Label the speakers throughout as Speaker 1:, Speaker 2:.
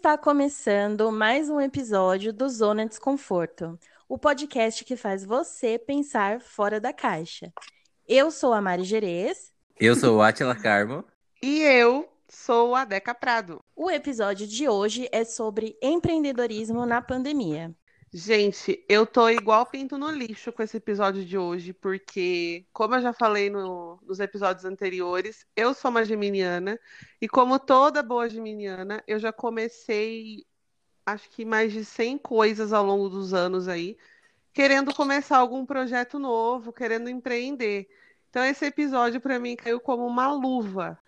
Speaker 1: Está começando mais um episódio do Zona Desconforto, o podcast que faz você pensar fora da caixa. Eu sou a Mari Gerês.
Speaker 2: Eu sou o Atila Carmo.
Speaker 3: E eu sou a Deca Prado.
Speaker 1: O episódio de hoje é sobre empreendedorismo na pandemia.
Speaker 3: Gente, eu tô igual pinto no lixo com esse episódio de hoje, porque, como eu já falei no, nos episódios anteriores, eu sou uma geminiana, e como toda boa geminiana, eu já comecei, acho que mais de 100 coisas ao longo dos anos aí, querendo começar algum projeto novo, querendo empreender. Então, esse episódio para mim caiu como uma luva.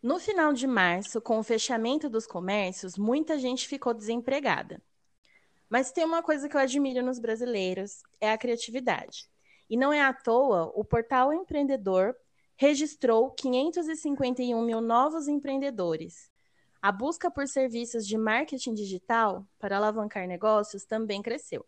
Speaker 1: No final de março, com o fechamento dos comércios, muita gente ficou desempregada. Mas tem uma coisa que eu admiro nos brasileiros, é a criatividade. E não é à toa, o portal Empreendedor registrou 551 mil novos empreendedores. A busca por serviços de marketing digital para alavancar negócios também cresceu.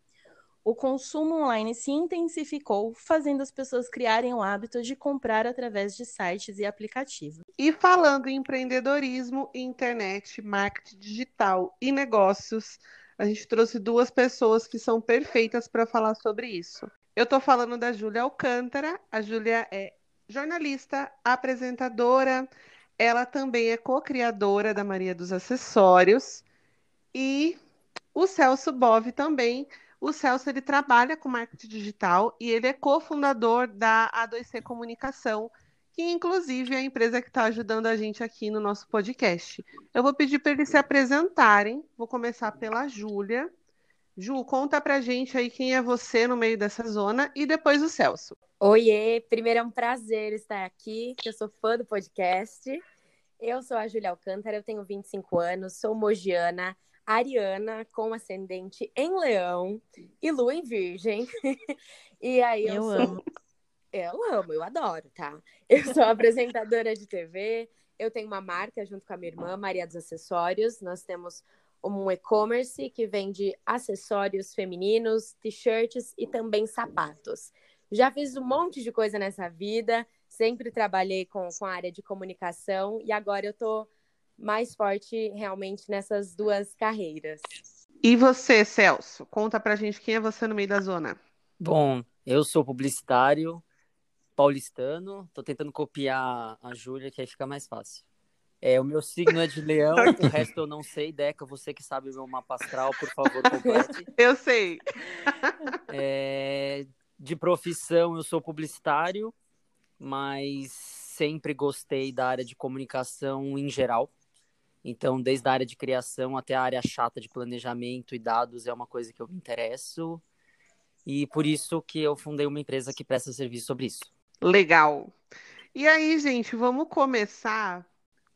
Speaker 1: O consumo online se intensificou, fazendo as pessoas criarem o hábito de comprar através de sites e aplicativos.
Speaker 3: E falando em empreendedorismo, internet, marketing digital e negócios, a gente trouxe duas pessoas que são perfeitas para falar sobre isso. Eu estou falando da Júlia Alcântara. A Júlia é jornalista, apresentadora, ela também é co-criadora da Maria dos Acessórios e o Celso Bove também. O Celso ele trabalha com marketing digital e ele é cofundador da A2C Comunicação, que inclusive é a empresa que está ajudando a gente aqui no nosso podcast. Eu vou pedir para eles se apresentarem. Vou começar pela Júlia. Ju, conta pra gente aí quem é você no meio dessa zona e depois o Celso.
Speaker 4: Oiê, primeiro é um prazer estar aqui, eu sou fã do podcast. Eu sou a Júlia Alcântara, eu tenho 25 anos, sou mogiana, ariana, com ascendente em leão e lua em virgem. e aí eu, eu sou... amo. Eu amo, eu adoro, tá? Eu sou apresentadora de TV, eu tenho uma marca junto com a minha irmã, Maria dos Acessórios. Nós temos um e-commerce que vende acessórios femininos, t-shirts e também sapatos. Já fiz um monte de coisa nessa vida, sempre trabalhei com, com a área de comunicação e agora eu tô mais forte realmente nessas duas carreiras.
Speaker 3: E você, Celso? Conta pra gente quem é você no meio da zona.
Speaker 2: Bom, eu sou publicitário, paulistano. Tô tentando copiar a Júlia, que aí fica mais fácil. É, o meu signo é de leão, o resto eu não sei. Deca, você que sabe o meu mapa astral, por favor, complete.
Speaker 3: Eu sei.
Speaker 2: É, de profissão, eu sou publicitário, mas sempre gostei da área de comunicação em geral. Então, desde a área de criação até a área chata de planejamento e dados é uma coisa que eu me interesso. E por isso que eu fundei uma empresa que presta serviço sobre isso.
Speaker 3: Legal. E aí, gente, vamos começar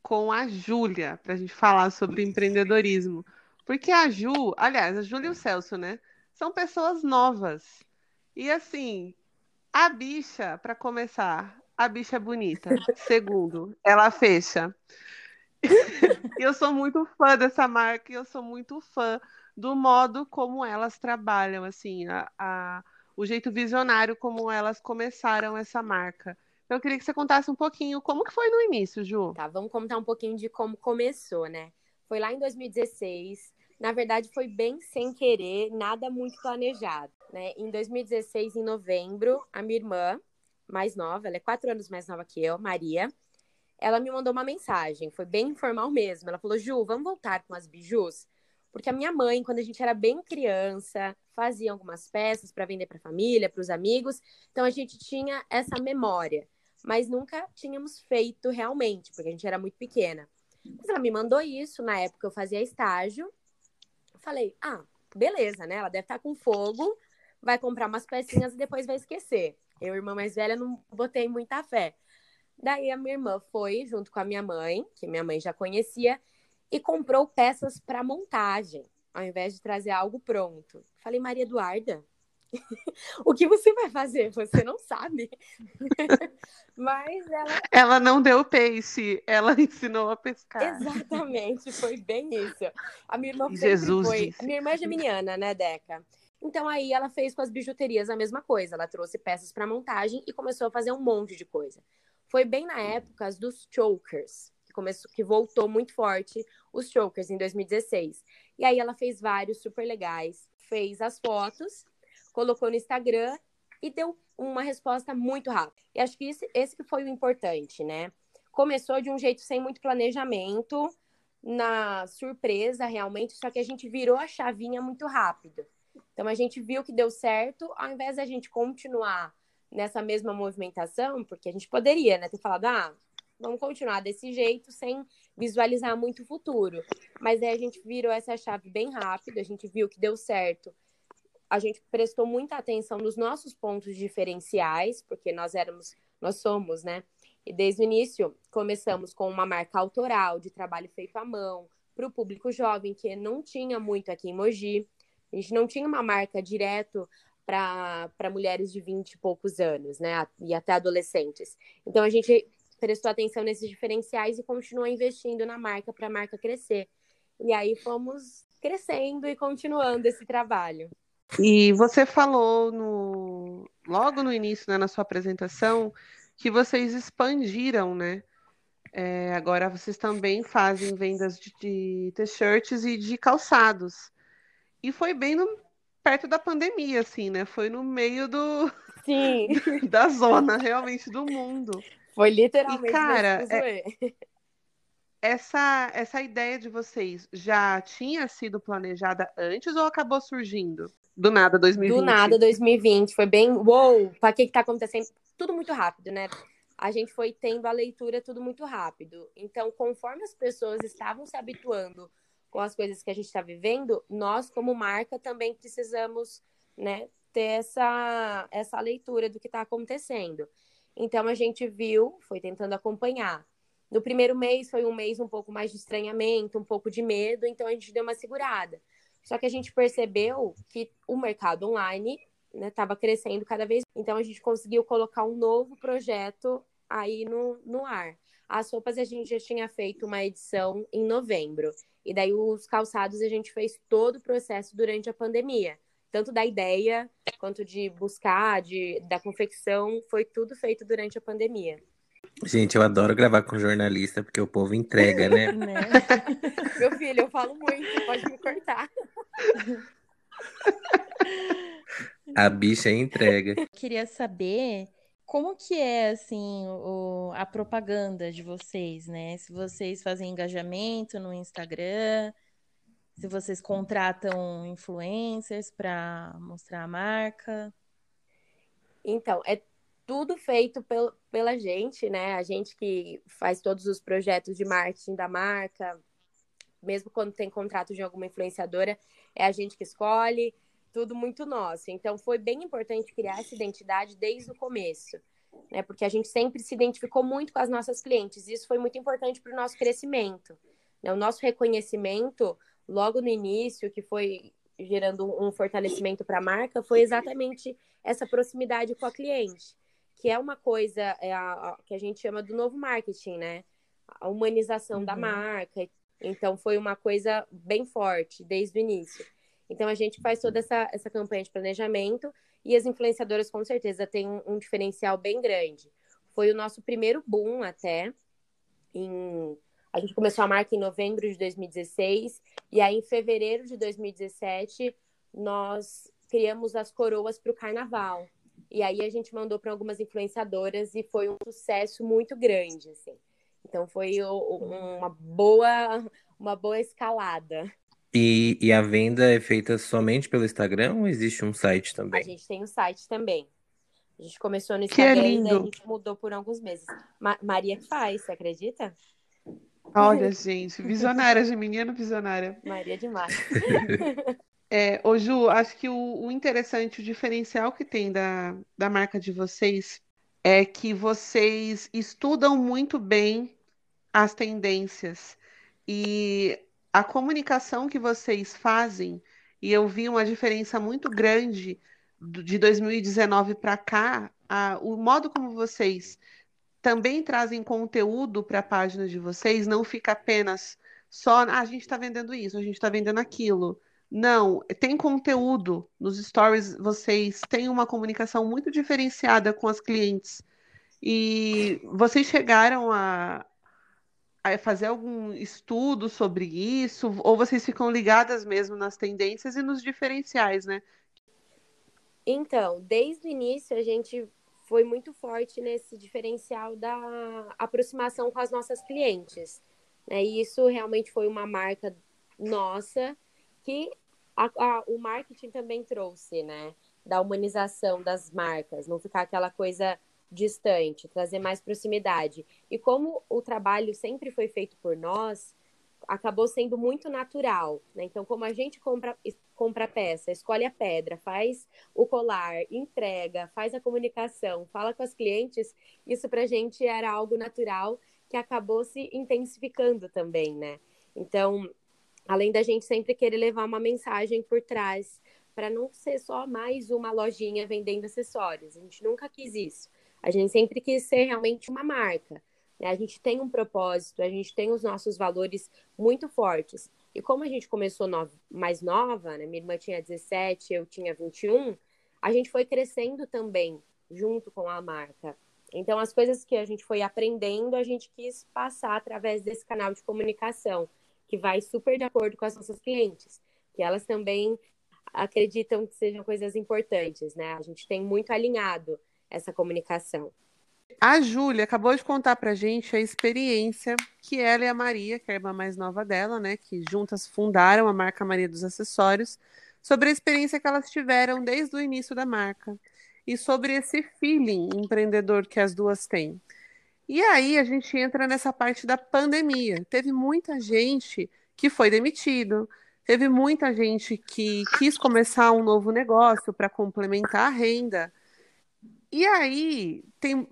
Speaker 3: com a Júlia, para a gente falar sobre empreendedorismo. Porque a Ju, aliás, a Júlia e o Celso, né? São pessoas novas. E assim, a bicha, para começar, a bicha é bonita. Segundo, ela fecha. eu sou muito fã dessa marca e eu sou muito fã do modo como elas trabalham, assim, a, a o jeito visionário como elas começaram essa marca. Então, eu queria que você contasse um pouquinho como que foi no início, Ju.
Speaker 4: Tá, vamos contar um pouquinho de como começou, né? Foi lá em 2016. Na verdade, foi bem sem querer, nada muito planejado, né? Em 2016, em novembro, a minha irmã, mais nova, ela é quatro anos mais nova que eu, Maria, ela me mandou uma mensagem, foi bem informal mesmo. Ela falou: Ju, vamos voltar com as bijus? Porque a minha mãe, quando a gente era bem criança, fazia algumas peças para vender para a família, para os amigos. Então a gente tinha essa memória, mas nunca tínhamos feito realmente, porque a gente era muito pequena. Mas ela me mandou isso, na época eu fazia estágio. Falei: "Ah, beleza, né? Ela deve estar tá com fogo, vai comprar umas pecinhas e depois vai esquecer". Eu, irmã mais velha, não botei muita fé. Daí a minha irmã foi junto com a minha mãe, que minha mãe já conhecia, e comprou peças para montagem, ao invés de trazer algo pronto. Falei, Maria Eduarda, o que você vai fazer? Você não sabe. Mas ela.
Speaker 3: Ela não deu peixe, ela ensinou a pescar.
Speaker 4: Exatamente, foi bem isso. A minha irmã
Speaker 3: Jesus
Speaker 4: foi.
Speaker 3: Disse.
Speaker 4: Minha irmã é geminiana, né, Deca? Então aí ela fez com as bijuterias a mesma coisa. Ela trouxe peças para montagem e começou a fazer um monte de coisa. Foi bem na época dos chokers, que começou, que voltou muito forte os chokers em 2016. E aí ela fez vários super legais, fez as fotos, colocou no Instagram e deu uma resposta muito rápida. E acho que esse, esse que foi o importante, né? Começou de um jeito sem muito planejamento, na surpresa realmente, só que a gente virou a chavinha muito rápido. Então a gente viu que deu certo, ao invés da gente continuar nessa mesma movimentação, porque a gente poderia, né, ter falado, ah, vamos continuar desse jeito sem visualizar muito o futuro. Mas aí a gente virou essa chave bem rápido, a gente viu que deu certo. A gente prestou muita atenção nos nossos pontos diferenciais, porque nós éramos, nós somos, né? E desde o início começamos com uma marca autoral de trabalho feito à mão para o público jovem, que não tinha muito aqui em Mogi. A gente não tinha uma marca direto para mulheres de 20 e poucos anos, né? E até adolescentes. Então a gente prestou atenção nesses diferenciais e continuou investindo na marca para a marca crescer. E aí fomos crescendo e continuando esse trabalho.
Speaker 3: E você falou no, logo no início, né, na sua apresentação, que vocês expandiram, né? É, agora vocês também fazem vendas de, de t-shirts e de calçados. E foi bem no, perto da pandemia, assim, né? Foi no meio do
Speaker 4: Sim.
Speaker 3: da zona realmente do mundo.
Speaker 4: Foi literalmente.
Speaker 3: E, cara, é, essa, essa ideia de vocês já tinha sido planejada antes ou acabou surgindo? Do nada, 2020.
Speaker 4: Do nada, 2020. Foi bem. Uou! Para que, que tá acontecendo? Tudo muito rápido, né? A gente foi tendo a leitura tudo muito rápido. Então, conforme as pessoas estavam se habituando com as coisas que a gente está vivendo, nós, como marca, também precisamos né, ter essa, essa leitura do que está acontecendo. Então, a gente viu, foi tentando acompanhar. No primeiro mês foi um mês um pouco mais de estranhamento, um pouco de medo, então a gente deu uma segurada. Só que a gente percebeu que o mercado online estava né, crescendo cada vez. Então a gente conseguiu colocar um novo projeto aí no, no ar. As roupas a gente já tinha feito uma edição em novembro. E daí os calçados a gente fez todo o processo durante a pandemia. Tanto da ideia quanto de buscar, de, da confecção, foi tudo feito durante a pandemia.
Speaker 5: Gente, eu adoro gravar com jornalista, porque o povo entrega, né?
Speaker 4: né? Meu filho, eu falo muito, pode me cortar.
Speaker 5: A bicha entrega.
Speaker 1: Eu queria saber como que é assim o, a propaganda de vocês, né? Se vocês fazem engajamento no Instagram, se vocês contratam influencers para mostrar a marca.
Speaker 4: Então, é tudo feito pel, pela gente, né? A gente que faz todos os projetos de marketing da marca, mesmo quando tem contrato de alguma influenciadora, é a gente que escolhe tudo muito nosso. Então foi bem importante criar essa identidade desde o começo, né? Porque a gente sempre se identificou muito com as nossas clientes. Isso foi muito importante para o nosso crescimento. Né? O nosso reconhecimento logo no início, que foi gerando um fortalecimento para a marca, foi exatamente essa proximidade com a cliente, que é uma coisa é a, a, que a gente chama do novo marketing, né? A humanização uhum. da marca. Então foi uma coisa bem forte desde o início. Então a gente faz toda essa, essa campanha de planejamento e as influenciadoras com certeza têm um, um diferencial bem grande. Foi o nosso primeiro boom até. Em... A gente começou a marca em novembro de 2016 e aí em fevereiro de 2017 nós criamos as coroas para o carnaval. E aí a gente mandou para algumas influenciadoras e foi um sucesso muito grande, assim. Então foi uma boa, uma boa escalada.
Speaker 5: E, e a venda é feita somente pelo Instagram ou existe um site também?
Speaker 4: A gente tem um site também. A gente começou no Instagram e a gente mudou por alguns meses. Ma Maria que faz, você acredita?
Speaker 3: Olha, gente, visionária, menina visionária.
Speaker 4: Maria demais.
Speaker 3: é, ô Ju, acho que o, o, interessante, o diferencial que tem da, da marca de vocês é que vocês estudam muito bem as tendências. E a comunicação que vocês fazem, e eu vi uma diferença muito grande de 2019 para cá, a, o modo como vocês também trazem conteúdo para a página de vocês, não fica apenas só, ah, a gente está vendendo isso, a gente está vendendo aquilo. Não, tem conteúdo nos stories, vocês têm uma comunicação muito diferenciada com as clientes. E vocês chegaram a, a fazer algum estudo sobre isso? Ou vocês ficam ligadas mesmo nas tendências e nos diferenciais, né?
Speaker 4: Então, desde o início a gente foi muito forte nesse diferencial da aproximação com as nossas clientes. Né? E isso realmente foi uma marca nossa que a, a, o marketing também trouxe, né? Da humanização das marcas, não ficar aquela coisa distante, trazer mais proximidade. E como o trabalho sempre foi feito por nós, acabou sendo muito natural. Né? Então, como a gente compra, compra a peça, escolhe a pedra, faz o colar, entrega, faz a comunicação, fala com as clientes, isso para a gente era algo natural que acabou se intensificando também, né? Então, além da gente sempre querer levar uma mensagem por trás, para não ser só mais uma lojinha vendendo acessórios, a gente nunca quis isso. A gente sempre quis ser realmente uma marca. Né? A gente tem um propósito, a gente tem os nossos valores muito fortes. E como a gente começou no... mais nova, né? minha irmã tinha 17, eu tinha 21, a gente foi crescendo também junto com a marca. Então, as coisas que a gente foi aprendendo, a gente quis passar através desse canal de comunicação, que vai super de acordo com as nossas clientes, que elas também acreditam que sejam coisas importantes, né? A gente tem muito alinhado essa comunicação.
Speaker 3: A Júlia acabou de contar pra gente a experiência que ela e a Maria, que é a irmã mais nova dela, né, que juntas fundaram a marca Maria dos Acessórios, sobre a experiência que elas tiveram desde o início da marca e sobre esse feeling empreendedor que as duas têm. E aí a gente entra nessa parte da pandemia. Teve muita gente que foi demitido, teve muita gente que quis começar um novo negócio para complementar a renda. E aí tem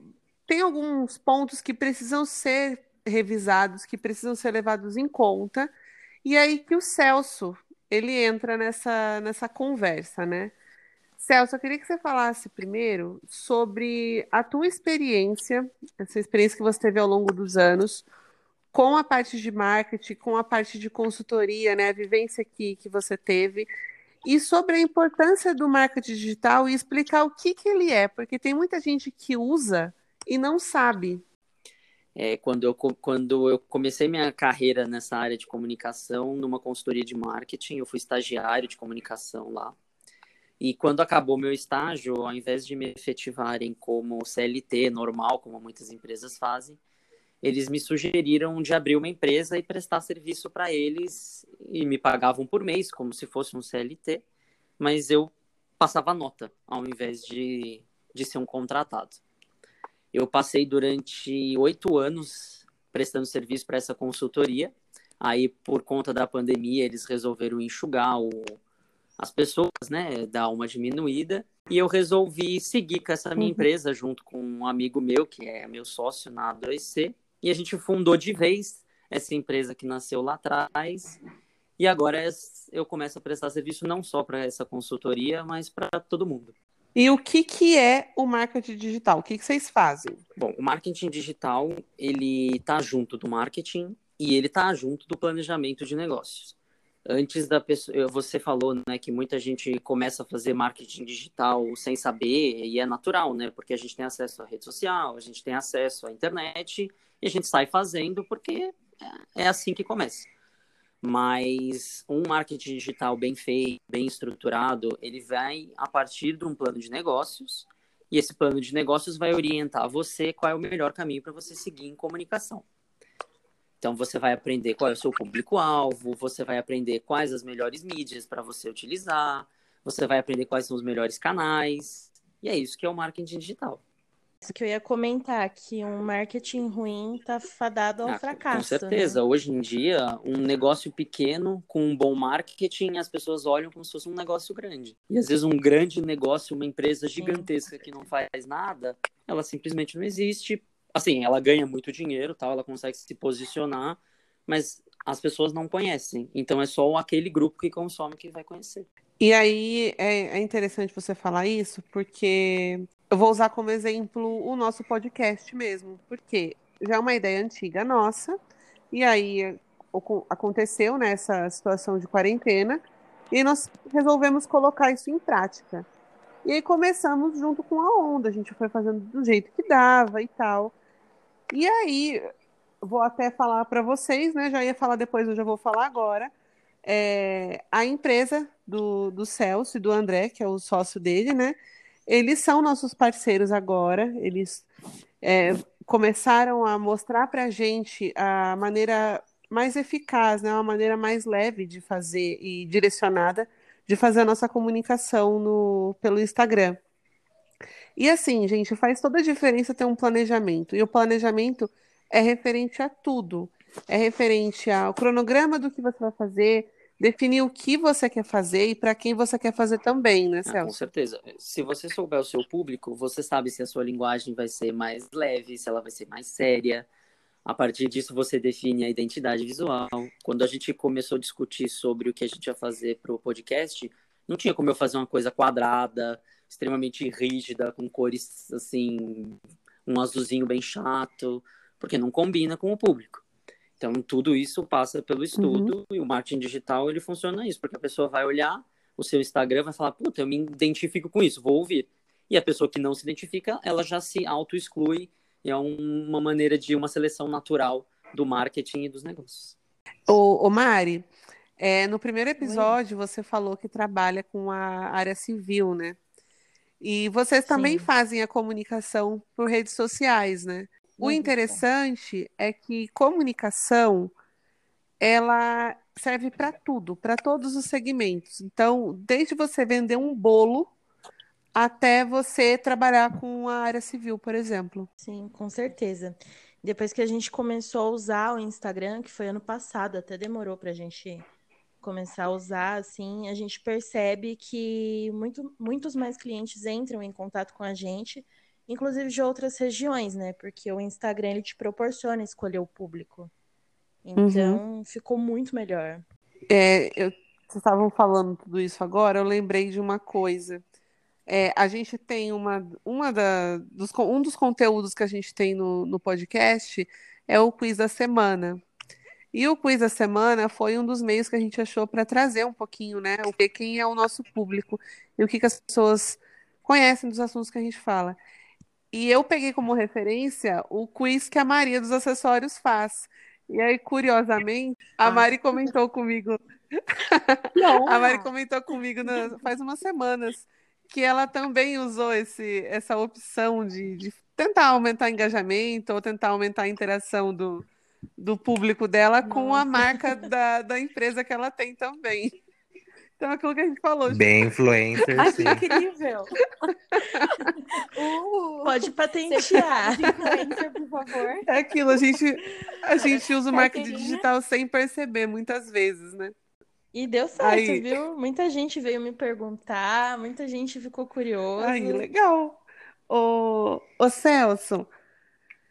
Speaker 3: tem alguns pontos que precisam ser revisados, que precisam ser levados em conta, e aí que o Celso ele entra nessa, nessa conversa, né? Celso, eu queria que você falasse primeiro sobre a tua experiência, essa experiência que você teve ao longo dos anos, com a parte de marketing, com a parte de consultoria, né? A vivência que, que você teve, e sobre a importância do marketing digital e explicar o que, que ele é, porque tem muita gente que usa e não sabe.
Speaker 2: É, quando, eu, quando eu comecei minha carreira nessa área de comunicação, numa consultoria de marketing, eu fui estagiário de comunicação lá. E quando acabou meu estágio, ao invés de me efetivarem como CLT normal, como muitas empresas fazem, eles me sugeriram de abrir uma empresa e prestar serviço para eles e me pagavam por mês, como se fosse um CLT, mas eu passava nota ao invés de, de ser um contratado. Eu passei durante oito anos prestando serviço para essa consultoria. Aí, por conta da pandemia, eles resolveram enxugar o, as pessoas, né, dar uma diminuída. E eu resolvi seguir com essa minha uhum. empresa junto com um amigo meu, que é meu sócio na A2C. E a gente fundou de vez essa empresa que nasceu lá atrás. E agora eu começo a prestar serviço não só para essa consultoria, mas para todo mundo.
Speaker 3: E o que, que é o marketing digital? O que, que vocês fazem?
Speaker 2: Bom, o marketing digital, ele está junto do marketing e ele está junto do planejamento de negócios. Antes da pessoa, você falou, né, que muita gente começa a fazer marketing digital sem saber, e é natural, né, porque a gente tem acesso à rede social, a gente tem acesso à internet, e a gente sai fazendo porque é assim que começa. Mas um marketing digital bem feito, bem estruturado, ele vai a partir de um plano de negócios, e esse plano de negócios vai orientar você qual é o melhor caminho para você seguir em comunicação. Então você vai aprender qual é o seu público-alvo, você vai aprender quais as melhores mídias para você utilizar, você vai aprender quais são os melhores canais. E é isso que é o marketing digital.
Speaker 1: Isso que eu ia comentar, que um marketing ruim está fadado ao ah, fracasso. Com
Speaker 2: certeza.
Speaker 1: Né?
Speaker 2: Hoje em dia, um negócio pequeno com um bom marketing, as pessoas olham como se fosse um negócio grande. E às vezes um grande negócio, uma empresa gigantesca Sim. que não faz nada, ela simplesmente não existe. Assim, ela ganha muito dinheiro, tal, ela consegue se posicionar, mas as pessoas não conhecem. Então é só aquele grupo que consome que vai conhecer.
Speaker 3: E aí é, é interessante você falar isso, porque eu vou usar como exemplo o nosso podcast mesmo, porque já é uma ideia antiga nossa, e aí aconteceu nessa né, situação de quarentena, e nós resolvemos colocar isso em prática. E aí começamos junto com a onda, a gente foi fazendo do jeito que dava e tal. E aí vou até falar para vocês, né? Já ia falar depois, eu já vou falar agora. É, a empresa do, do Celso e do André, que é o sócio dele, né? Eles são nossos parceiros agora, eles é, começaram a mostrar para a gente a maneira mais eficaz, né? uma maneira mais leve de fazer e direcionada de fazer a nossa comunicação no, pelo Instagram. E assim, gente, faz toda a diferença ter um planejamento. E o planejamento é referente a tudo. É referente ao cronograma do que você vai fazer, definir o que você quer fazer e para quem você quer fazer também, né, Celso?
Speaker 2: Ah, com certeza. Se você souber o seu público, você sabe se a sua linguagem vai ser mais leve, se ela vai ser mais séria. A partir disso, você define a identidade visual. Quando a gente começou a discutir sobre o que a gente ia fazer para o podcast, não tinha como eu fazer uma coisa quadrada, extremamente rígida, com cores assim, um azulzinho bem chato porque não combina com o público. Então, tudo isso passa pelo estudo uhum. e o marketing digital, ele funciona isso, porque a pessoa vai olhar o seu Instagram vai falar, puta, eu me identifico com isso, vou ouvir. E a pessoa que não se identifica, ela já se auto-exclui e é um, uma maneira de uma seleção natural do marketing e dos negócios.
Speaker 3: Ô, ô Mari, é, no primeiro episódio Oi. você falou que trabalha com a área civil, né? E vocês também Sim. fazem a comunicação por redes sociais, né? O interessante é que comunicação ela serve para tudo, para todos os segmentos. Então, desde você vender um bolo até você trabalhar com a área civil, por exemplo.
Speaker 1: Sim, com certeza. Depois que a gente começou a usar o Instagram, que foi ano passado, até demorou para a gente começar a usar, assim, a gente percebe que muito, muitos mais clientes entram em contato com a gente inclusive de outras regiões, né? Porque o Instagram ele te proporciona escolher o público. Então, uhum. ficou muito melhor.
Speaker 3: É, eu, vocês estavam falando tudo isso agora, eu lembrei de uma coisa. É, a gente tem uma, uma da, dos, um dos conteúdos que a gente tem no, no podcast é o quiz da semana. E o quiz da semana foi um dos meios que a gente achou para trazer um pouquinho, né? O que quem é o nosso público e o que, que as pessoas conhecem dos assuntos que a gente fala. E eu peguei como referência o quiz que a Maria dos Acessórios faz. E aí, curiosamente, a. Mari comentou comigo. a Mari comentou comigo na... faz umas semanas que ela também usou esse, essa opção de, de tentar aumentar o engajamento ou tentar aumentar a interação do, do público dela Nossa. com a marca da, da empresa que ela tem também. Então, aquilo que a gente falou.
Speaker 5: Bem influencer,
Speaker 4: Acho sim. incrível.
Speaker 1: uh, Pode patentear.
Speaker 4: influencer, por favor.
Speaker 3: É aquilo, a gente, a gente usa o marketing digital sem perceber, muitas vezes, né?
Speaker 1: E deu certo, Aí... viu? Muita gente veio me perguntar, muita gente ficou curiosa.
Speaker 3: Aí, legal. Ô, ô Celso.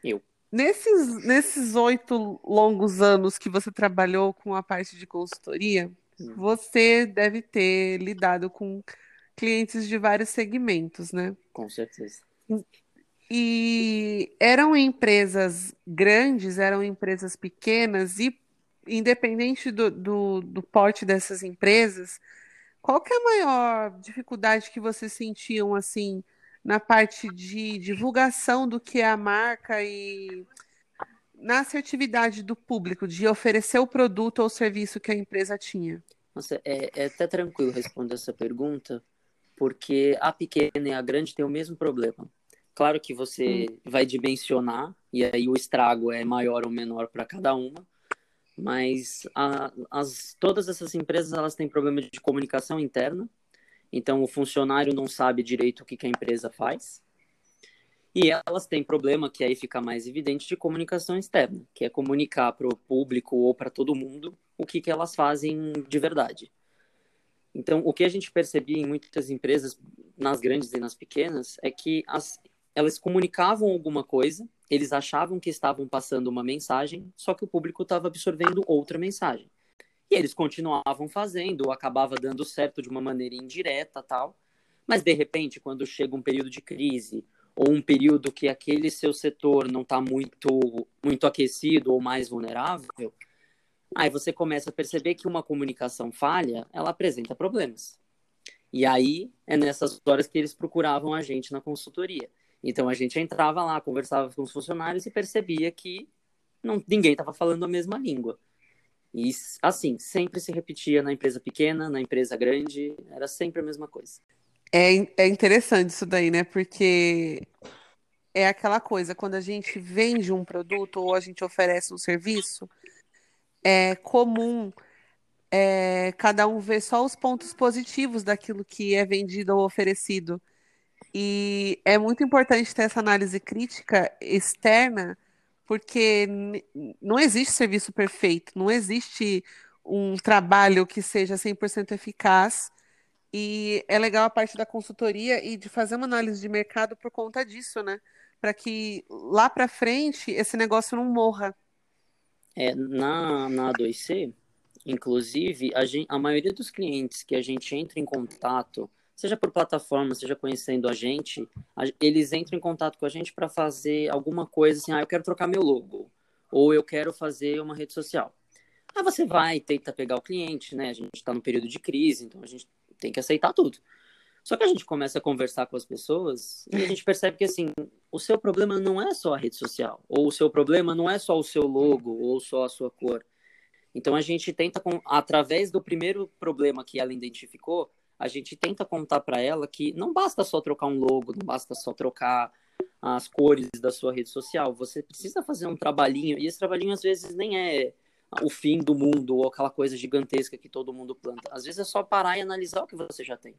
Speaker 2: Eu.
Speaker 3: Nesses, nesses oito longos anos que você trabalhou com a parte de consultoria, você deve ter lidado com clientes de vários segmentos, né?
Speaker 2: Com certeza.
Speaker 3: E eram empresas grandes, eram empresas pequenas, e independente do, do, do porte dessas empresas, qual que é a maior dificuldade que vocês sentiam assim na parte de divulgação do que é a marca e na assertividade do público de oferecer o produto ou serviço que a empresa tinha?
Speaker 2: Nossa, é, é até tranquilo responder essa pergunta, porque a pequena e a grande têm o mesmo problema. Claro que você hum. vai dimensionar, e aí o estrago é maior ou menor para cada uma, mas a, as, todas essas empresas elas têm problema de comunicação interna, então o funcionário não sabe direito o que, que a empresa faz, e elas têm problema, que aí fica mais evidente, de comunicação externa, que é comunicar para o público ou para todo mundo o que, que elas fazem de verdade. Então, o que a gente percebia em muitas empresas, nas grandes e nas pequenas, é que as, elas comunicavam alguma coisa, eles achavam que estavam passando uma mensagem, só que o público estava absorvendo outra mensagem. E eles continuavam fazendo, acabava dando certo de uma maneira indireta tal. Mas, de repente, quando chega um período de crise ou um período que aquele seu setor não está muito, muito aquecido ou mais vulnerável, aí você começa a perceber que uma comunicação falha, ela apresenta problemas. E aí é nessas horas que eles procuravam a gente na consultoria. Então a gente entrava lá, conversava com os funcionários e percebia que não, ninguém estava falando a mesma língua. E assim, sempre se repetia na empresa pequena, na empresa grande, era sempre a mesma coisa.
Speaker 3: É, é interessante isso daí, né? Porque é aquela coisa, quando a gente vende um produto ou a gente oferece um serviço, é comum é, cada um ver só os pontos positivos daquilo que é vendido ou oferecido. E é muito importante ter essa análise crítica externa, porque não existe serviço perfeito, não existe um trabalho que seja 100% eficaz. E é legal a parte da consultoria e de fazer uma análise de mercado por conta disso, né? Para que lá para frente esse negócio não morra.
Speaker 2: É, na, na A2C, inclusive, a, gente, a maioria dos clientes que a gente entra em contato seja por plataforma, seja conhecendo a gente, a, eles entram em contato com a gente para fazer alguma coisa assim, ah, eu quero trocar meu logo, ou eu quero fazer uma rede social. Aí você vai, tenta pegar o cliente, né? A gente está no período de crise, então a gente tem que aceitar tudo. Só que a gente começa a conversar com as pessoas e a gente percebe que, assim, o seu problema não é só a rede social, ou o seu problema não é só o seu logo, ou só a sua cor. Então a gente tenta, através do primeiro problema que ela identificou, a gente tenta contar para ela que não basta só trocar um logo, não basta só trocar as cores da sua rede social. Você precisa fazer um trabalhinho, e esse trabalhinho às vezes nem é o fim do mundo ou aquela coisa gigantesca que todo mundo planta. Às vezes é só parar e analisar o que você já tem.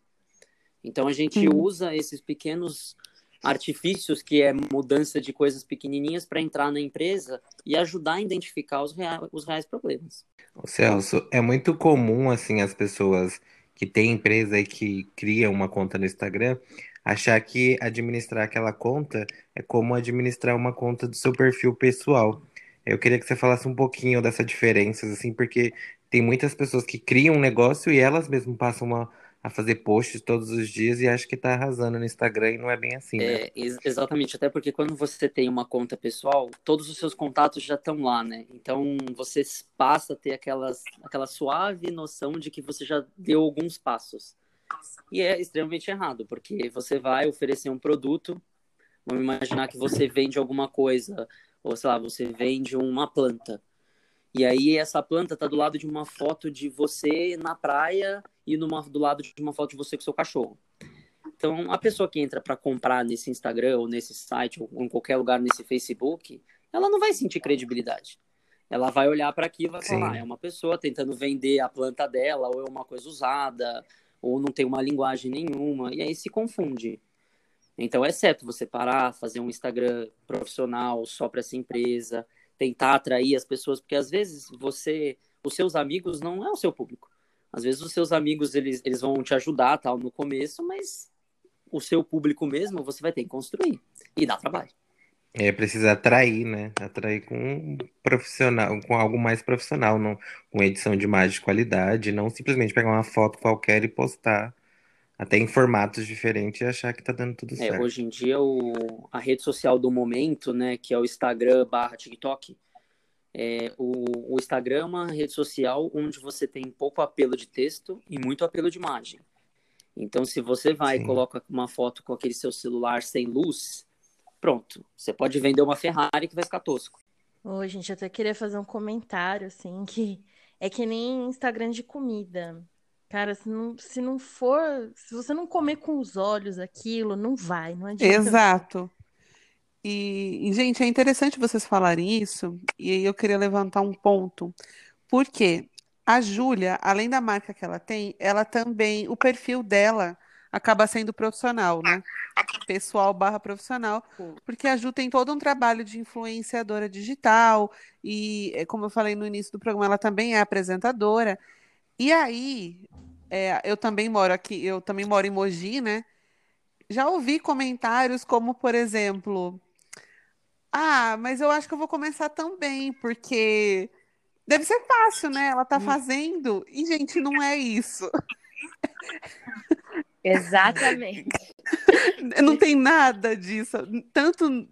Speaker 2: Então a gente hum. usa esses pequenos artifícios que é mudança de coisas pequenininhas para entrar na empresa e ajudar a identificar os, reais, os reais problemas.
Speaker 5: Celso, é muito comum assim as pessoas que tem empresa e que cria uma conta no Instagram, achar que administrar aquela conta é como administrar uma conta do seu perfil pessoal. Eu queria que você falasse um pouquinho dessas diferenças, assim, porque tem muitas pessoas que criam um negócio e elas mesmas passam uma, a fazer posts todos os dias e acho que tá arrasando no Instagram e não é bem assim, né?
Speaker 2: É, ex exatamente, até porque quando você tem uma conta pessoal, todos os seus contatos já estão lá, né? Então você passa a ter aquelas, aquela suave noção de que você já deu alguns passos. E é extremamente errado, porque você vai oferecer um produto, vamos imaginar que você vende alguma coisa, ou sei lá, você vende uma planta. E aí essa planta tá do lado de uma foto de você na praia e numa, do lado de uma foto de você com seu cachorro. Então, a pessoa que entra para comprar nesse Instagram ou nesse site ou em qualquer lugar nesse Facebook, ela não vai sentir credibilidade. Ela vai olhar para aquilo e vai falar, ah, é uma pessoa tentando vender a planta dela ou é uma coisa usada ou não tem uma linguagem nenhuma e aí se confunde. Então é certo você parar, fazer um Instagram profissional só para essa empresa, tentar atrair as pessoas, porque às vezes você, os seus amigos não é o seu público. Às vezes os seus amigos eles, eles vão te ajudar tal no começo, mas o seu público mesmo você vai ter que construir e dá trabalho.
Speaker 5: É, precisa atrair, né? Atrair com um profissional, com algo mais profissional, não, com edição de imagem de qualidade, não simplesmente pegar uma foto qualquer e postar até em formatos diferentes e achar que tá dando tudo é, certo.
Speaker 2: Hoje em dia, o, a rede social do momento, né, que é o Instagram barra TikTok, é, o, o, Instagram é uma rede social onde você tem pouco apelo de texto e muito apelo de imagem. Então, se você vai Sim. e coloca uma foto com aquele seu celular sem luz, pronto. Você pode vender uma Ferrari que vai ficar tosco.
Speaker 1: Ô, gente, eu até queria fazer um comentário, assim, que é que nem Instagram de comida. Cara, se não, se não for, se você não comer com os olhos aquilo, não vai, não adianta.
Speaker 3: Exato. E, e, gente, é interessante vocês falarem isso, e aí eu queria levantar um ponto. Porque a Júlia, além da marca que ela tem, ela também, o perfil dela acaba sendo profissional, né? Pessoal barra profissional, porque a Ju tem todo um trabalho de influenciadora digital, e é, como eu falei no início do programa, ela também é apresentadora. E aí, é, eu também moro aqui, eu também moro em Mogi, né? Já ouvi comentários como, por exemplo, ah, mas eu acho que eu vou começar também, porque deve ser fácil, né? Ela tá hum. fazendo. E, gente, não é isso.
Speaker 4: Exatamente.
Speaker 3: Não tem nada disso. Tanto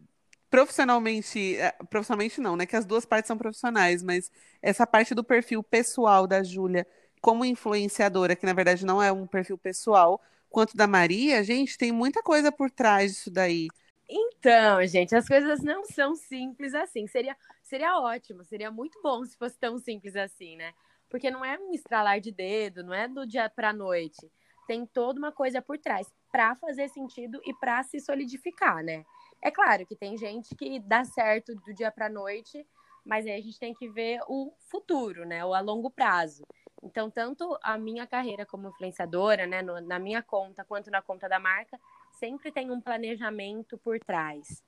Speaker 3: profissionalmente, é, profissionalmente não, né? Que as duas partes são profissionais, mas essa parte do perfil pessoal da Júlia como influenciadora, que na verdade não é um perfil pessoal, quanto da Maria, gente, tem muita coisa por trás disso daí.
Speaker 4: Então, gente, as coisas não são simples assim. Seria, Seria ótimo, seria muito bom se fosse tão simples assim, né? Porque não é um estralar de dedo, não é do dia para noite. Tem toda uma coisa por trás para fazer sentido e para se solidificar, né? É claro que tem gente que dá certo do dia para noite, mas aí a gente tem que ver o futuro, né? O a longo prazo. Então, tanto a minha carreira como influenciadora, né, no, na minha conta, quanto na conta da marca, sempre tem um planejamento por trás.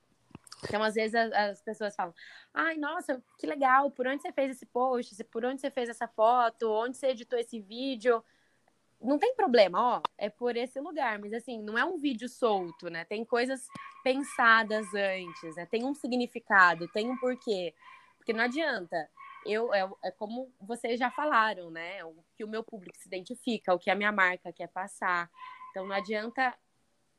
Speaker 4: Então, às vezes, as, as pessoas falam: ai, nossa, que legal, por onde você fez esse post? Por onde você fez essa foto? Onde você editou esse vídeo? Não tem problema, ó, é por esse lugar, mas assim, não é um vídeo solto, né? Tem coisas pensadas antes, né? Tem um significado, tem um porquê. Porque não adianta. Eu, é, é como vocês já falaram, né? O que o meu público se identifica, o que a minha marca quer passar. Então não adianta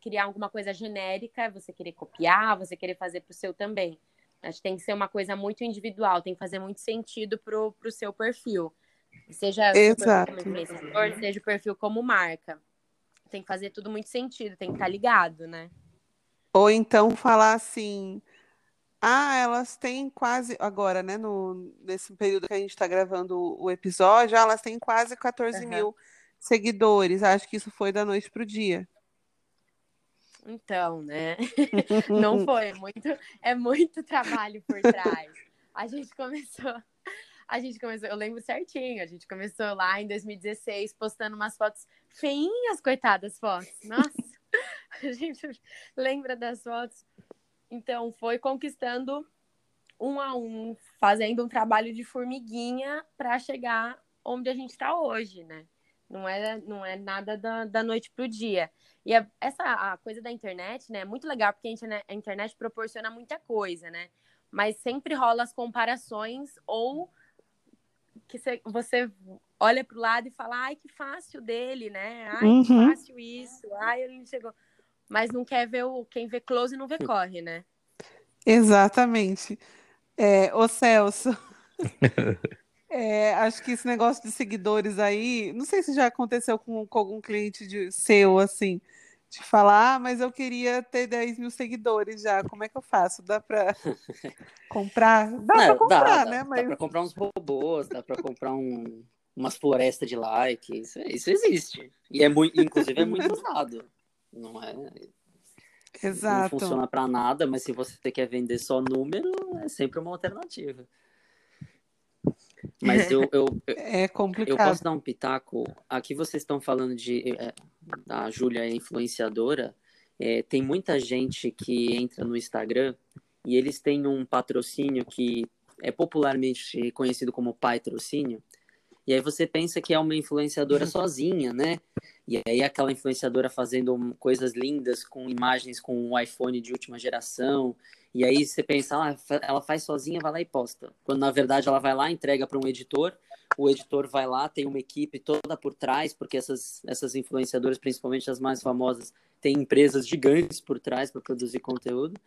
Speaker 4: criar alguma coisa genérica, você querer copiar, você querer fazer para o seu também. Acho que tem que ser uma coisa muito individual, tem que fazer muito sentido pro, pro seu perfil. Seja
Speaker 3: Exato.
Speaker 4: como influenciador, seja o perfil como marca. Tem que fazer tudo muito sentido, tem que estar tá ligado, né?
Speaker 3: Ou então falar assim, ah, elas têm quase, agora, né, no, nesse período que a gente está gravando o, episódio, elas têm quase 14 uhum. mil seguidores. Acho que isso foi da noite para o dia.
Speaker 4: Então, né? Não foi, é muito, é muito trabalho por trás. A gente começou, a gente começou, eu lembro certinho, a gente começou lá em 2016 postando umas fotos feinhas, coitadas fotos. Nossa, a gente lembra das fotos. Então, foi conquistando um a um, fazendo um trabalho de formiguinha para chegar onde a gente está hoje, né? Não é, não é nada da, da noite pro dia. E a, essa a coisa da internet, né, é muito legal porque a internet, a internet proporciona muita coisa, né? Mas sempre rola as comparações ou que cê, você olha pro lado e fala, ai, que fácil dele, né? Ai, uhum. que fácil isso. Ai, ele chegou. Mas não quer ver o. Quem vê close não vê corre, né?
Speaker 3: Exatamente. É, ô Celso. É, acho que esse negócio de seguidores aí, não sei se já aconteceu com, com algum cliente de, seu, assim, de falar, ah, mas eu queria ter 10 mil seguidores já, como é que eu faço? Dá para comprar? Dá para comprar,
Speaker 2: dá,
Speaker 3: né?
Speaker 2: Dá, mas... dá para comprar uns robôs, dá para comprar um, umas florestas de likes, isso existe. E é muito, inclusive é muito usado. Não é.
Speaker 3: Exato.
Speaker 2: Não funciona para nada, mas se você quer vender só número, é sempre uma alternativa. Mas eu, eu,
Speaker 3: é complicado.
Speaker 2: eu posso dar um pitaco. Aqui vocês estão falando de. É, a Júlia é influenciadora. É, tem muita gente que entra no Instagram e eles têm um patrocínio que é popularmente conhecido como patrocínio. E aí você pensa que é uma influenciadora sozinha, né? E aí aquela influenciadora fazendo coisas lindas com imagens com um iPhone de última geração e aí você pensa, ah, ela faz sozinha, vai lá e posta. Quando na verdade ela vai lá, entrega para um editor, o editor vai lá, tem uma equipe toda por trás, porque essas, essas influenciadoras, principalmente as mais famosas, têm empresas gigantes por trás para produzir conteúdo.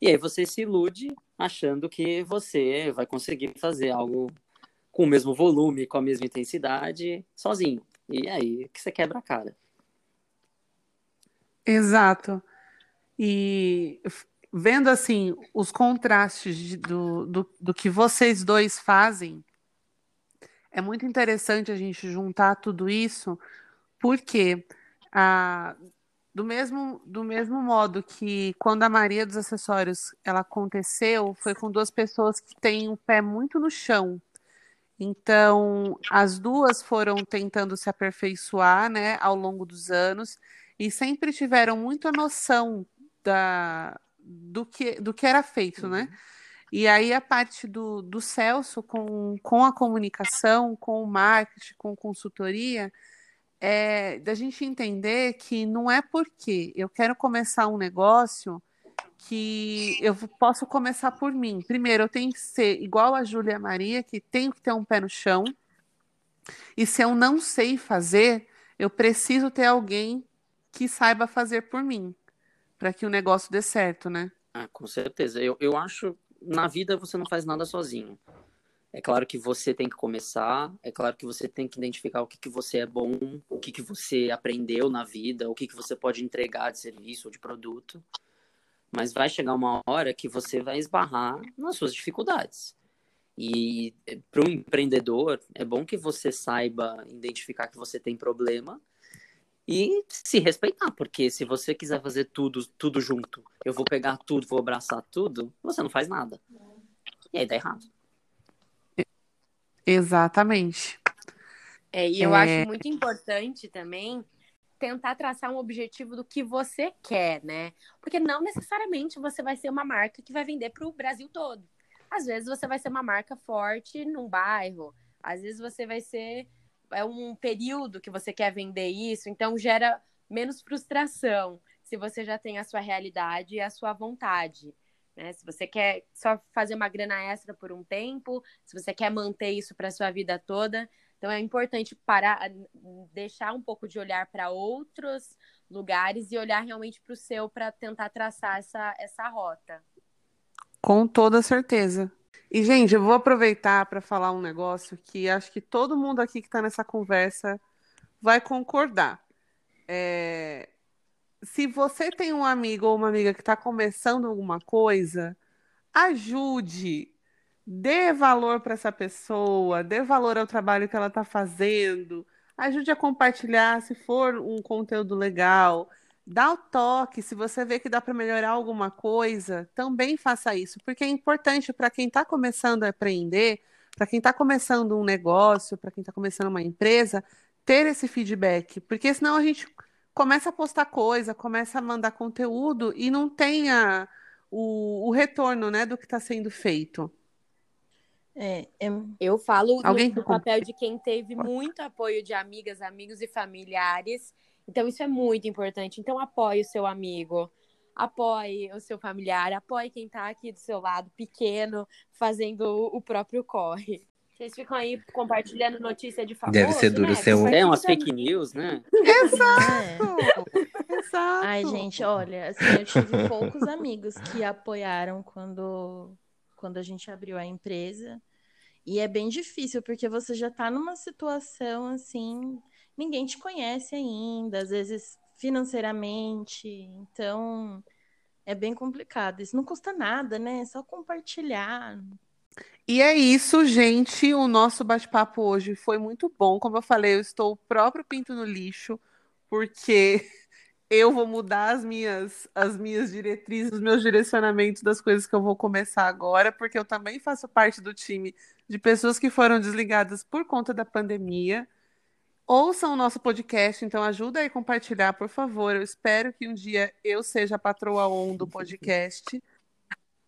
Speaker 2: E aí você se ilude achando que você vai conseguir fazer algo com o mesmo volume, com a mesma intensidade, sozinho. E aí que você quebra a cara.
Speaker 3: Exato. E vendo assim os contrastes de, do, do, do que vocês dois fazem, é muito interessante a gente juntar tudo isso, porque a, do mesmo, do mesmo modo que quando a Maria dos Acessórios ela aconteceu, foi com duas pessoas que têm o pé muito no chão. Então, as duas foram tentando se aperfeiçoar, né, ao longo dos anos e sempre tiveram muita noção da, do que, do que era feito, né? uhum. E aí a parte do, do Celso com, com a comunicação, com o marketing, com consultoria, é da gente entender que não é porque eu quero começar um negócio que eu posso começar por mim. Primeiro, eu tenho que ser igual a Júlia Maria, que tenho que ter um pé no chão. E se eu não sei fazer, eu preciso ter alguém que saiba fazer por mim para que o negócio dê certo, né?
Speaker 2: Ah, com certeza. Eu, eu acho na vida você não faz nada sozinho. É claro que você tem que começar, é claro que você tem que identificar o que, que você é bom, o que, que você aprendeu na vida, o que, que você pode entregar de serviço ou de produto. Mas vai chegar uma hora que você vai esbarrar nas suas dificuldades. E para um empreendedor, é bom que você saiba identificar que você tem problema e se respeitar, porque se você quiser fazer tudo, tudo junto, eu vou pegar tudo, vou abraçar tudo, você não faz nada. E aí dá errado.
Speaker 3: Exatamente.
Speaker 4: É, e eu
Speaker 3: É.
Speaker 4: acho muito importante também tentar traçar um objetivo do que você quer, né? Porque não necessariamente você vai ser uma marca que vai vender para o Brasil todo. Às vezes você vai ser uma marca forte num bairro, às vezes você vai ser é um período que você quer vender isso, então gera menos frustração se você já tem a sua realidade e a sua vontade. Né? Se você quer só fazer uma grana extra por um tempo, se você quer manter isso para sua vida toda, então é importante parar, deixar um pouco de olhar para outros lugares e olhar realmente para o seu para tentar traçar essa, essa rota.
Speaker 3: Com toda certeza. E, gente, eu vou aproveitar para falar um negócio que acho que todo mundo aqui que está nessa conversa vai concordar. É, Se você tem um amigo ou uma amiga que está começando alguma coisa, ajude, dê valor para essa pessoa, dê valor ao trabalho que ela está fazendo, ajude a compartilhar se for um conteúdo legal. Dá o toque, se você vê que dá para melhorar alguma coisa, também faça isso, porque é importante para quem está começando a empreender, para quem está começando um negócio, para quem está começando uma empresa, ter esse feedback, porque senão a gente começa a postar coisa, começa a mandar conteúdo e não tenha o, o retorno, né, do que está sendo feito.
Speaker 1: É, é,
Speaker 4: Eu falo
Speaker 3: Alguém com-
Speaker 4: papel de quem teve muito apoio de amigas, amigos e familiares. Então, isso é muito importante. Então, apoie o seu amigo, apoie o seu familiar, apoie quem tá aqui do seu lado, pequeno, fazendo o próprio corre. Vocês ficam aí compartilhando notícia de famoso,
Speaker 5: Deve ser duro
Speaker 4: né?
Speaker 5: ser um-
Speaker 2: É umas fake news, né?
Speaker 1: é.
Speaker 3: Exato.
Speaker 1: Ai, gente, olha, assim, eu tive poucos amigos que apoiaram quando, quando a gente abriu a empresa. E é bem difícil, porque você já tá numa situação assim, ninguém te conhece ainda, às vezes financeiramente, então é bem complicado. Isso não custa nada, né? É só compartilhar.
Speaker 3: E é isso, gente. O nosso bate-papo hoje foi muito bom. Como eu falei, eu estou o próprio pinto no lixo, porque eu vou mudar as minhas, as minhas diretrizes, os meus direcionamentos das coisas que eu vou começar agora, porque eu também faço parte do time de pessoas que foram desligadas por conta da pandemia. Ouçam o nosso podcast, então ajuda aí a compartilhar, por favor. Eu espero que um dia eu seja a patroa on do podcast.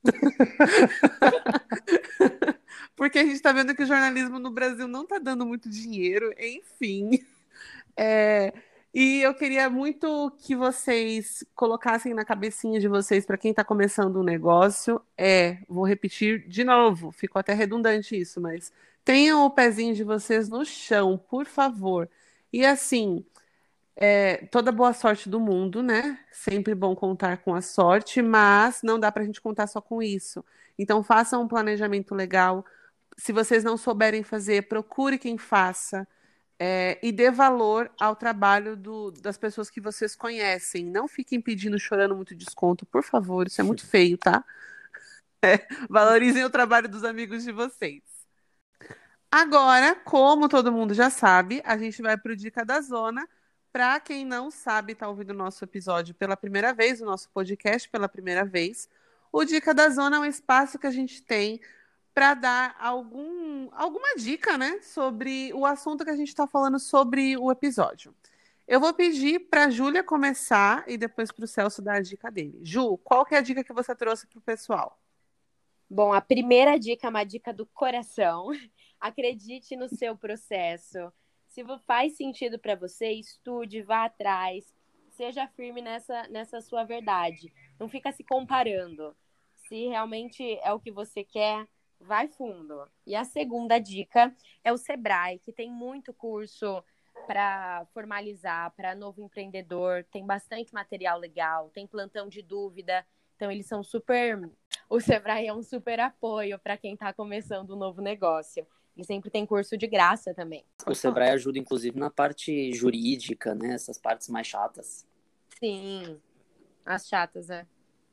Speaker 3: Porque a gente está vendo que o jornalismo no Brasil não está dando muito dinheiro, enfim. É, e eu queria muito que vocês colocassem na cabecinha de vocês, para quem está começando um negócio, é, vou repetir de novo, ficou até redundante isso, mas tenham o pezinho de vocês no chão, por favor. E assim, é, toda boa sorte do mundo, né? Sempre bom contar com a sorte, mas não dá para a gente contar só com isso. Então, façam um planejamento legal. Se vocês não souberem fazer, procure quem faça. É, e dê valor ao trabalho do- das pessoas que vocês conhecem. Não fiquem pedindo, chorando muito desconto, por favor. Isso é muito feio, tá? É, valorizem o trabalho dos amigos de vocês. Agora, como todo mundo já sabe, a gente vai para o Dica da Zona. Para quem não sabe, está ouvindo o nosso episódio pela primeira vez, o nosso podcast pela primeira vez. O Dica da Zona é um espaço que a gente tem para dar algum, alguma dica, né, sobre o assunto que a gente está falando sobre o episódio. Eu vou pedir para a Júlia começar e depois para o Celso dar a dica dele. Ju, qual que é a dica que você trouxe para o pessoal?
Speaker 4: Bom, a primeira dica é uma dica do coração. Acredite no seu processo. Se faz sentido para você, estude, vá atrás, seja firme nessa, nessa sua verdade. Não fica se comparando. Se realmente é o que você quer, vai fundo. E a segunda dica é o Sebrae, que tem muito curso para formalizar, para novo empreendedor, tem bastante material legal, tem plantão de dúvida. Então, eles são super o Sebrae é um super apoio para quem está começando um novo negócio. E sempre tem curso de graça também.
Speaker 2: O Sebrae ajuda, inclusive, na parte jurídica, né? Essas partes mais chatas.
Speaker 4: Sim. As chatas, é.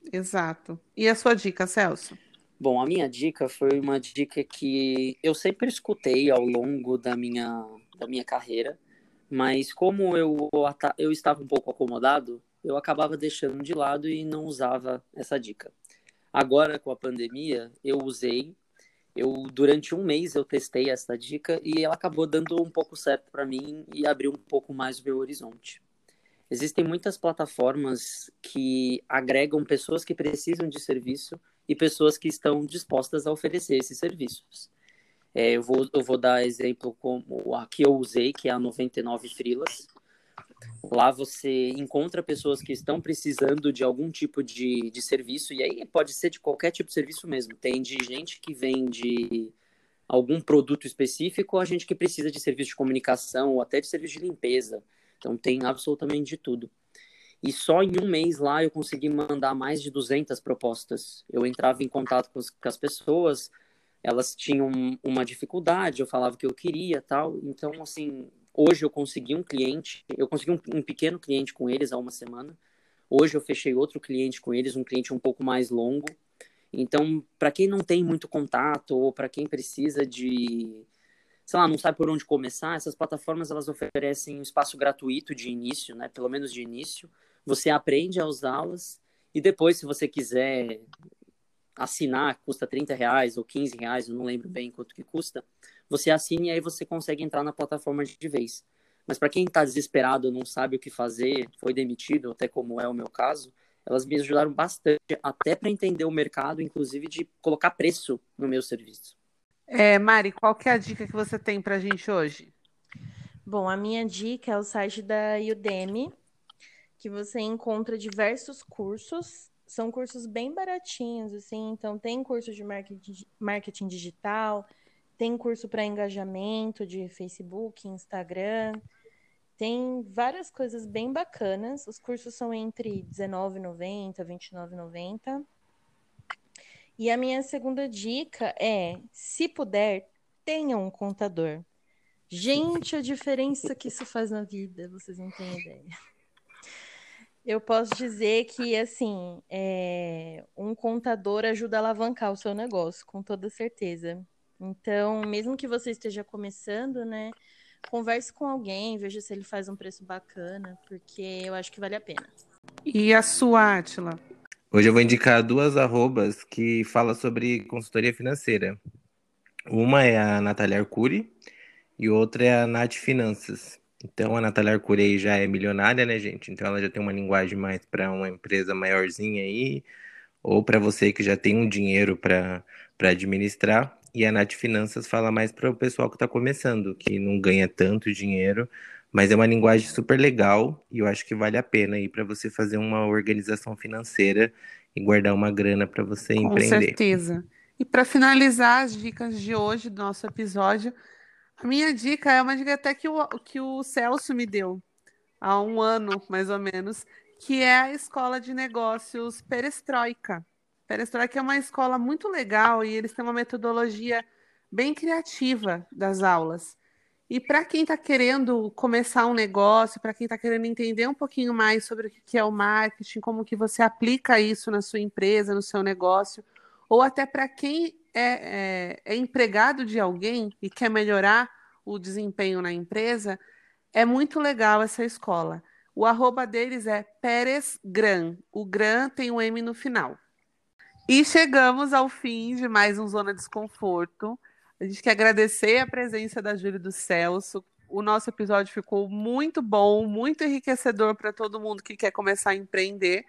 Speaker 3: Exato. E a sua dica, Celso?
Speaker 2: Bom, a minha dica foi uma dica que eu sempre escutei ao longo da minha, da minha carreira, mas como eu, eu estava um pouco acomodado, eu acabava deixando de lado e não usava essa dica. Agora, com a pandemia, eu usei. Eu durante um mês eu testei essa dica e ela acabou dando um pouco certo para mim e abriu um pouco mais o meu horizonte. Existem muitas plataformas que agregam pessoas que precisam de serviço e pessoas que estão dispostas a oferecer esses serviços. É, eu, vou, eu vou dar exemplo como a que eu usei, que é a 99 Frilas. Lá você encontra pessoas que estão precisando de algum tipo de, de serviço, e aí pode ser de qualquer tipo de serviço mesmo. Tem de gente que vende algum produto específico, a gente que precisa de serviço de comunicação ou até de serviço de limpeza. Então tem absolutamente de tudo. E só em um mês lá eu consegui mandar mais de 200 propostas. Eu entrava em contato com, as pessoas, elas tinham uma dificuldade, eu falava que eu queria tal. Então, assim, hoje eu consegui um cliente, eu consegui um, um pequeno cliente com eles há uma semana. Hoje eu fechei outro cliente com eles, um cliente um pouco mais longo. Então, para quem não tem muito contato ou para quem precisa de sei lá, não sabe por onde começar, essas plataformas elas oferecem um espaço gratuito de início, né? Pelo menos de início. Você aprende a usá-las e depois, se você quiser assinar, custa 30 reais ou 15 reais, eu não lembro bem quanto que custa, você assina e aí você consegue entrar na plataforma de vez. Mas para quem está desesperado, não sabe o que fazer, foi demitido, até como é o meu caso, elas me ajudaram bastante, até para entender o mercado, inclusive de colocar preço no meu serviço.
Speaker 3: É, Mari, qual que é a dica que você tem para a gente hoje?
Speaker 1: Bom, a minha dica é o site da Udemy, que você encontra diversos cursos. São cursos bem baratinhos, assim. Então, tem curso de marketing, digital, tem curso para engajamento de Facebook, Instagram. Tem várias coisas bem bacanas. Os cursos são entre R$19,90 e R$29,90. E a minha segunda dica é: se puder, tenha um contador. Gente, a diferença que isso faz na vida, vocês não têm ideia. Eu posso dizer que, assim, é... um contador ajuda a alavancar o seu negócio, com toda certeza. Então, mesmo que você esteja começando, né, converse com alguém, veja se ele faz um preço bacana, porque eu acho que vale a pena.
Speaker 3: E a sua, Atila?
Speaker 5: Hoje eu vou indicar duas arrobas que falam sobre consultoria financeira. Uma é a Natália Arcuri e outra é a Nath Finanças. Então a Natália Arcuri aí já é milionária, né, gente? Então ela já tem uma linguagem mais para uma empresa maiorzinha aí, ou para você que já tem um dinheiro para administrar. E a Nath Finanças fala mais para o pessoal que está começando, que não ganha tanto dinheiro, mas é uma linguagem super legal e eu acho que vale a pena aí para você fazer uma organização financeira e guardar uma grana para você
Speaker 3: Com
Speaker 5: empreender.
Speaker 3: Com certeza. E para finalizar as dicas de hoje do nosso episódio, a minha dica é uma dica até que o, que o Celso me deu há um ano, mais ou menos, que é a Escola de Negócios Perestroika. Perestroika é uma escola muito legal e eles têm uma metodologia bem criativa das aulas. E para quem está querendo começar um negócio, para quem está querendo entender um pouquinho mais sobre o que é o marketing, como que você aplica isso na sua empresa, no seu negócio, ou até para quem é, é, é, empregado de alguém e quer melhorar o desempenho na empresa, é muito legal essa escola. O arroba deles é Pérez Gran. O Gran tem um M no final. E chegamos ao fim de mais um Zona Desconforto. A gente quer agradecer a presença da Júlia do Celso. O nosso episódio ficou muito bom, muito enriquecedor para todo mundo que quer começar a empreender.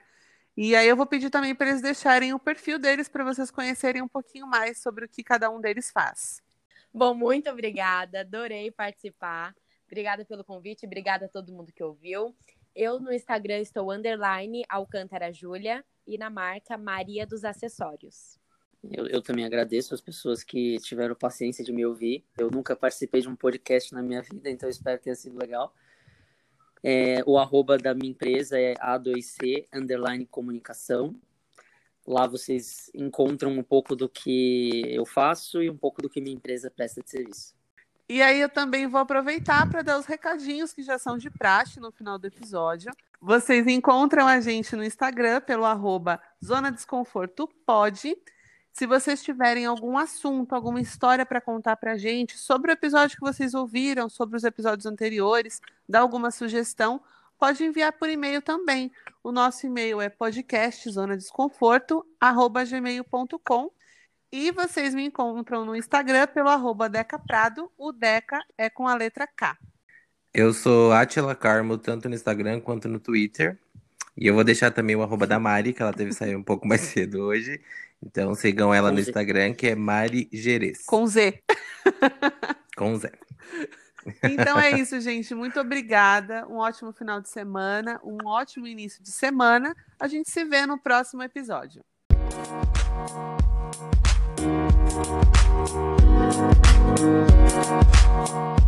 Speaker 3: E aí eu vou pedir também para eles deixarem o perfil deles para vocês conhecerem um pouquinho mais sobre o que cada um deles faz.
Speaker 4: Bom, muito obrigada, adorei participar. Obrigada pelo convite, obrigada a todo mundo que ouviu. Eu no Instagram estou underline Alcântara Júlia e na marca Maria dos Acessórios.
Speaker 2: Eu, eu, também agradeço as pessoas que tiveram paciência de me ouvir. Eu nunca participei de um podcast na minha vida, então espero que tenha sido legal. É, o arroba da minha empresa é A2C underline comunicação. Lá vocês encontram um pouco do que eu faço e um pouco do que minha empresa presta de serviço.
Speaker 3: E aí eu também vou aproveitar para dar os recadinhos que já são de praxe no final do episódio. Vocês encontram a gente no Instagram pelo arroba Zona Desconforto Pode Se vocês tiverem algum assunto, alguma história para contar para a gente sobre o episódio que vocês ouviram, sobre os episódios anteriores, dá alguma sugestão, pode enviar por e-mail também. O nosso e-mail é podcastzonadesconforto@gmail.com e vocês me encontram no Instagram pelo arroba Deca Prado. O Deca é com a letra K.
Speaker 5: Eu sou Atila Carmo, tanto no Instagram quanto no Twitter. E eu vou deixar também o arroba da Mari, que ela teve sair um pouco mais cedo hoje. Então sigam ela
Speaker 2: Com
Speaker 5: no
Speaker 2: Z.
Speaker 5: Instagram, que é Mari Gerês.
Speaker 3: Com Z.
Speaker 5: Com Z.
Speaker 3: Então é isso, gente. Muito obrigada. Um ótimo final de semana, um ótimo início de semana. A gente se vê no próximo episódio.
Speaker 4: Música